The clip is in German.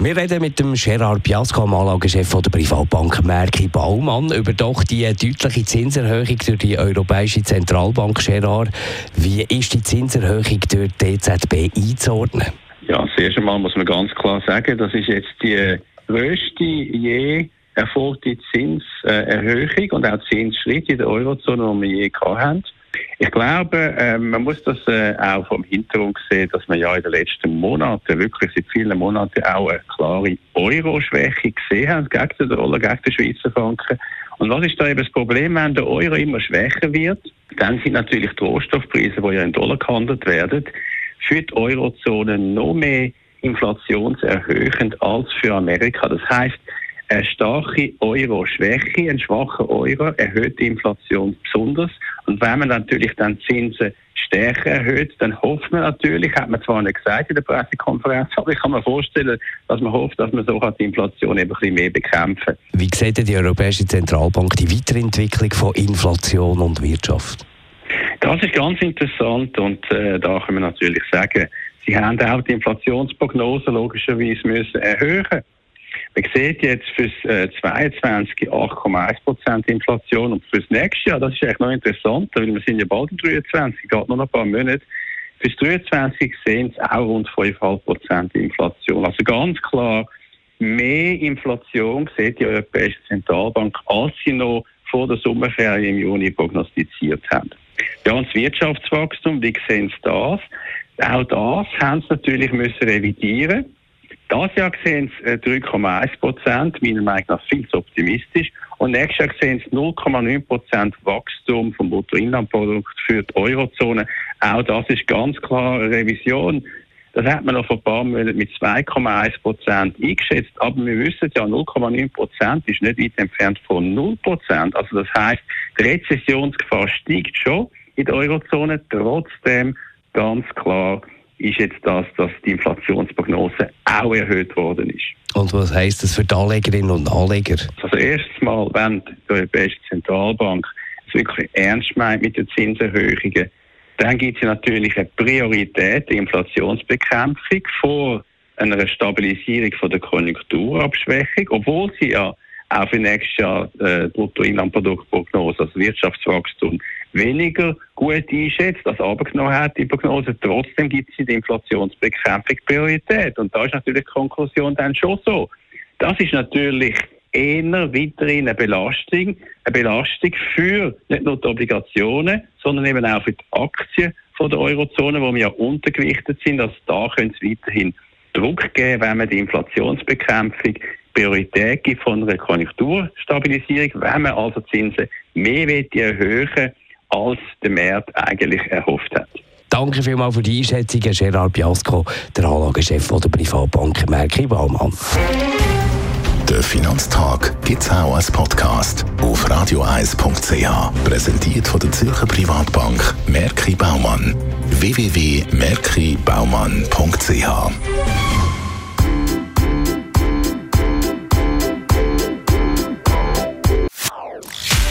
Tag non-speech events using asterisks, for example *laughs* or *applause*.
wir reden mit dem Gerard Piasco, dem Anlagechef der Privatbank Merki Baumann, über doch die deutliche Zinserhöhung durch die Europäische Zentralbank. Gerard, wie ist die Zinserhöhung durch die EZB einzuordnen? Ja, zuerst einmal muss man ganz klar sagen, das ist jetzt die größte je erfolgte Zinserhöhung und auch Zinsschritt in der Eurozone, die wir je gehabt haben. Ich glaube, äh, man muss das äh, auch vom Hintergrund sehen, dass man ja in den letzten Monaten, wirklich seit vielen Monaten auch eine klare Euro-Schwäche gesehen hat gegen den Dollar, gegen den Schweizer Franken. Und was ist da eben das Problem, wenn der Euro immer schwächer wird? Dann sind natürlich die Rohstoffpreise, die ja in Dollar gehandelt werden, für die Eurozone noch mehr inflationserhöhend als für Amerika. Das heißt, eine starke Euro-Schwäche, ein schwacher Euro erhöht die Inflation besonders. Und wenn man natürlich dann Zinsen stärker erhöht, dann hofft man natürlich, hat man zwar nicht gesagt in der Pressekonferenz, *laughs* aber ich kann mir vorstellen, dass man hofft, dass man so die Inflation eben ein bisschen mehr bekämpfen Wie sieht die Europäische Zentralbank die Weiterentwicklung von Inflation und Wirtschaft? Das ist ganz interessant und äh, da können wir natürlich sagen, Sie haben auch die Inflationsprognose logischerweise müssen erhöhen man sieht jetzt fürs äh, 22 8,1% Inflation und fürs nächste Jahr, das ist eigentlich noch interessant, weil wir sind ja bald im 23, geht noch ein paar Monate. Fürs 23 sehen es auch rund 5,5% Inflation. Also ganz klar, mehr Inflation sieht die Europäische Zentralbank, als sie noch vor der Sommerferien im Juni prognostiziert haben. Ja, und das Wirtschaftswachstum, wie sehen Sie das? Auch das haben sie natürlich müssen revidieren das Jahr sehen es 3,1 äh, Prozent, meiner Meinung nach viel zu optimistisch. Und nächstes Jahr sehen es 0,9 Prozent Wachstum vom Bruttoinlandprodukt für die Eurozone. Auch das ist ganz klar eine Revision. Das hat man noch vor ein paar Monaten mit 2,1 Prozent eingeschätzt. Aber wir wissen ja, 0,9 Prozent ist nicht weit entfernt von 0 Prozent. Also das heißt, die Rezessionsgefahr steigt schon in der Eurozone. Trotzdem ganz klar ist jetzt das, dass die Inflationsprognose auch erhöht worden ist. Und was heißt das für die Anlegerinnen und Anleger? Also erstes Mal, wenn die Europäische Zentralbank es wirklich ernst meint mit den Zinserhöhungen, dann gibt es natürlich eine Priorität, die Inflationsbekämpfung vor einer Stabilisierung von der Konjunkturabschwächung, obwohl sie ja auch für nächstes Jahr äh, Bruttoinlandproduktprognose, also Wirtschaftswachstum, weniger gut einschätzt, als abgenommen hat, die Prognose. Trotzdem gibt es in der Inflationsbekämpfung Priorität. Und da ist natürlich die Konklusion dann schon so. Das ist natürlich eher weiterhin eine Belastung, eine Belastung für nicht nur die Obligationen, sondern eben auch für die Aktien von der Eurozone, wo wir ja untergewichtet sind. Also da könnte es weiterhin Druck geben, wenn man die Inflationsbekämpfung Priorität gibt von einer Konjunkturstabilisierung, wenn man also Zinsen mehr erhöhen als der Markt eigentlich erhofft hat. Danke vielmals für die Einschätzung, Gerard Biasco, der Anlagechef der Privatbank Merki Baumann. Der Finanztag gibt es auch als Podcast auf radioeis.ch. Präsentiert von der Zürcher Privatbank Merki Baumann. www.merkibaumann.ch